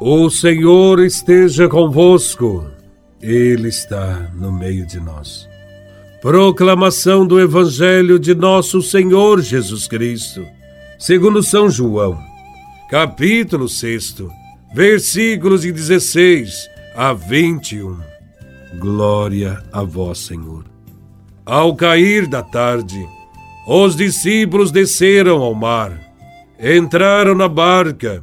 O Senhor esteja convosco, Ele está no meio de nós. Proclamação do Evangelho de Nosso Senhor Jesus Cristo, segundo São João, capítulo 6, versículos de 16 a 21. Glória a Vós, Senhor. Ao cair da tarde, os discípulos desceram ao mar, entraram na barca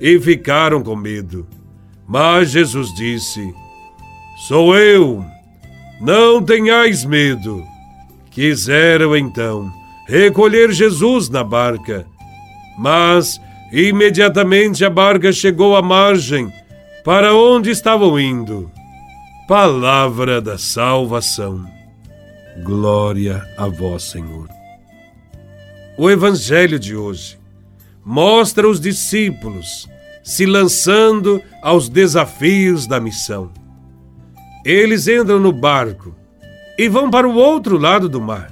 e ficaram com medo. Mas Jesus disse: Sou eu, não tenhais medo. Quiseram então recolher Jesus na barca, mas imediatamente a barca chegou à margem para onde estavam indo. Palavra da salvação. Glória a vós, Senhor. O Evangelho de hoje mostra os discípulos se lançando aos desafios da missão. Eles entram no barco e vão para o outro lado do mar.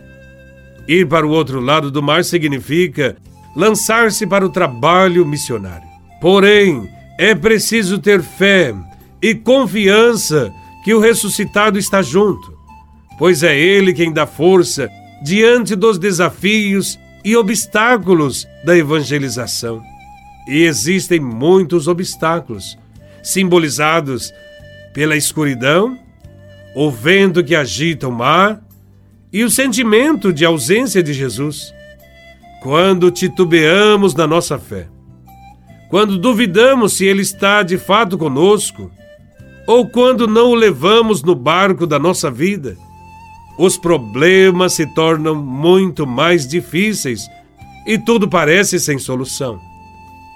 Ir para o outro lado do mar significa lançar-se para o trabalho missionário. Porém, é preciso ter fé e confiança que o ressuscitado está junto, pois é Ele quem dá força diante dos desafios e obstáculos da evangelização. E existem muitos obstáculos, simbolizados pela escuridão, o vento que agita o mar e o sentimento de ausência de Jesus. Quando titubeamos na nossa fé, quando duvidamos se Ele está de fato conosco, ou quando não o levamos no barco da nossa vida, os problemas se tornam muito mais difíceis e tudo parece sem solução.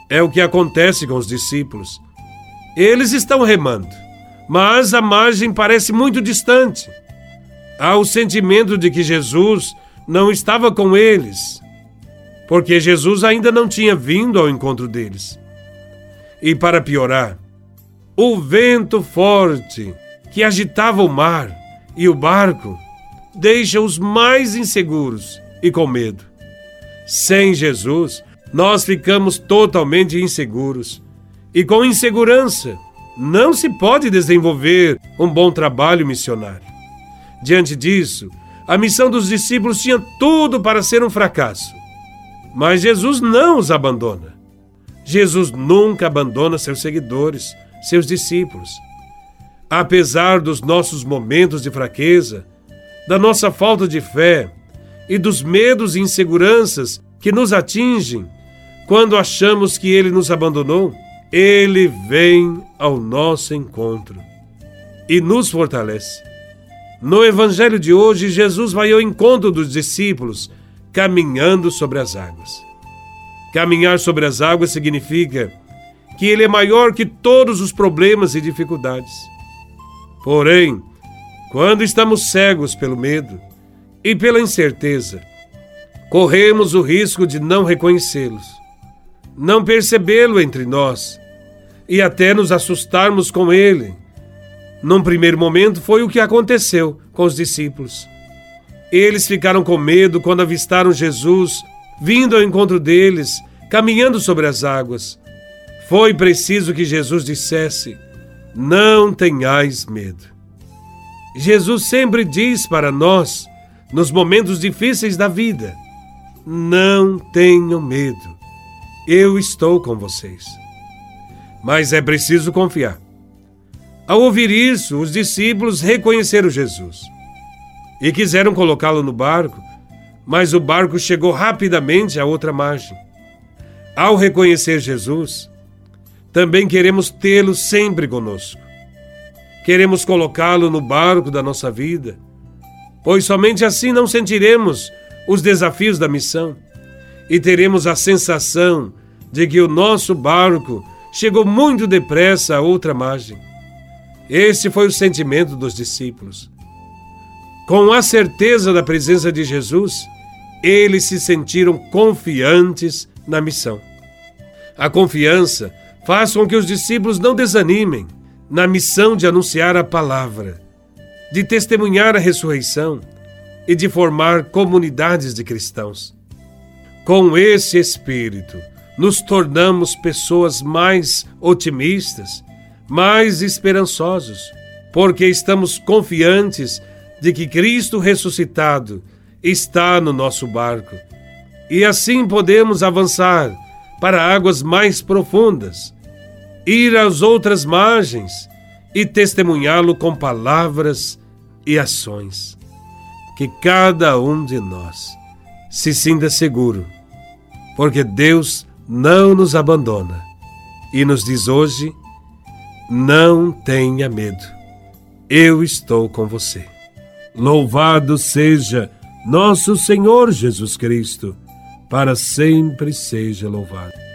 É o que acontece com os discípulos. Eles estão remando, mas a margem parece muito distante. Há o sentimento de que Jesus não estava com eles, porque Jesus ainda não tinha vindo ao encontro deles. E para piorar, o vento forte que agitava o mar e o barco deixa-os mais inseguros e com medo. Sem Jesus, nós ficamos totalmente inseguros. E com insegurança, não se pode desenvolver um bom trabalho missionário. Diante disso, a missão dos discípulos tinha tudo para ser um fracasso. Mas Jesus não os abandona. Jesus nunca abandona seus seguidores, seus discípulos. Apesar dos nossos momentos de fraqueza, da nossa falta de fé e dos medos e inseguranças que nos atingem quando achamos que Ele nos abandonou, Ele vem ao nosso encontro e nos fortalece. No Evangelho de hoje, Jesus vai ao encontro dos discípulos caminhando sobre as águas. Caminhar sobre as águas significa que Ele é maior que todos os problemas e dificuldades. Porém, quando estamos cegos pelo medo e pela incerteza, corremos o risco de não reconhecê-los, não percebê-lo entre nós e até nos assustarmos com ele. Num primeiro momento foi o que aconteceu com os discípulos. Eles ficaram com medo quando avistaram Jesus vindo ao encontro deles, caminhando sobre as águas. Foi preciso que Jesus dissesse: Não tenhais medo. Jesus sempre diz para nós, nos momentos difíceis da vida: não tenham medo, eu estou com vocês. Mas é preciso confiar. Ao ouvir isso, os discípulos reconheceram Jesus e quiseram colocá-lo no barco, mas o barco chegou rapidamente à outra margem. Ao reconhecer Jesus, também queremos tê-lo sempre conosco. Queremos colocá-lo no barco da nossa vida, pois somente assim não sentiremos os desafios da missão e teremos a sensação de que o nosso barco chegou muito depressa à outra margem. Esse foi o sentimento dos discípulos. Com a certeza da presença de Jesus, eles se sentiram confiantes na missão. A confiança faz com que os discípulos não desanimem na missão de anunciar a palavra, de testemunhar a ressurreição e de formar comunidades de cristãos. Com esse espírito, nos tornamos pessoas mais otimistas, mais esperançosos, porque estamos confiantes de que Cristo ressuscitado está no nosso barco. E assim podemos avançar para águas mais profundas, ir às outras margens e testemunhá-lo com palavras e ações. Que cada um de nós se sinta seguro, porque Deus não nos abandona e nos diz hoje: não tenha medo, eu estou com você. Louvado seja nosso Senhor Jesus Cristo, para sempre seja louvado.